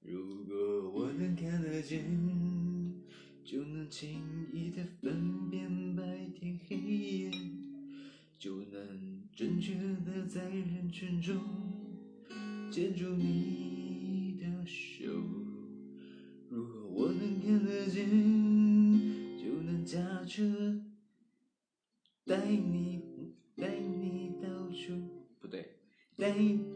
如果我能看得见就能轻易的分辨白天黑夜就能准确的在人群中牵住你的手。如果我能看得见就能驾车带你带你到处不对带你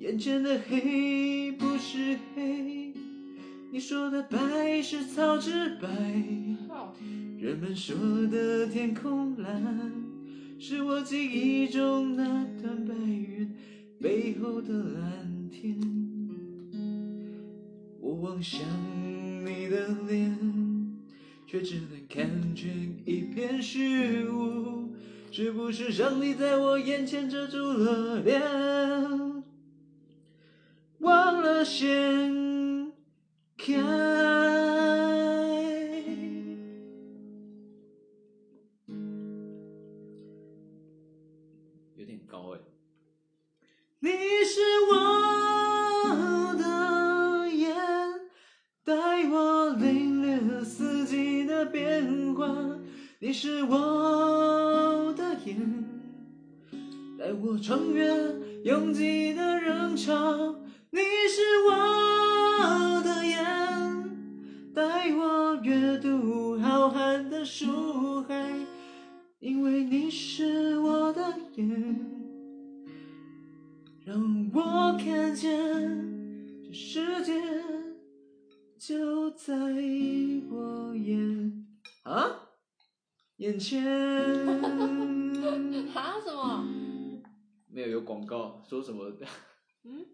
眼前的黑不是黑，你说的白是草之白。人们说的天空蓝，是我记忆中那团白云背后的蓝天。我望向你的脸，却只能看见一片虚无。是不是上帝在我眼前遮住了脸，忘了掀开？有点高哎。你是我的眼，带我领略四季的变化。你是我的眼，带我穿越拥挤的人潮。你是我的眼，带我阅读浩瀚的书海。因为你是我的眼。让我看见这世界就在我眼啊眼前。哈 什么？没有有广告说什么 嗯，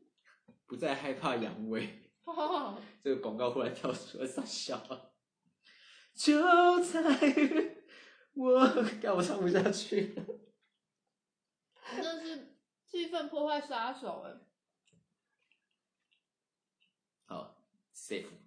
不再害怕阳痿，这个广告忽然跳出来，傻笑。就在我，干我唱不下去了。是气氛破坏杀手哎。好，safe。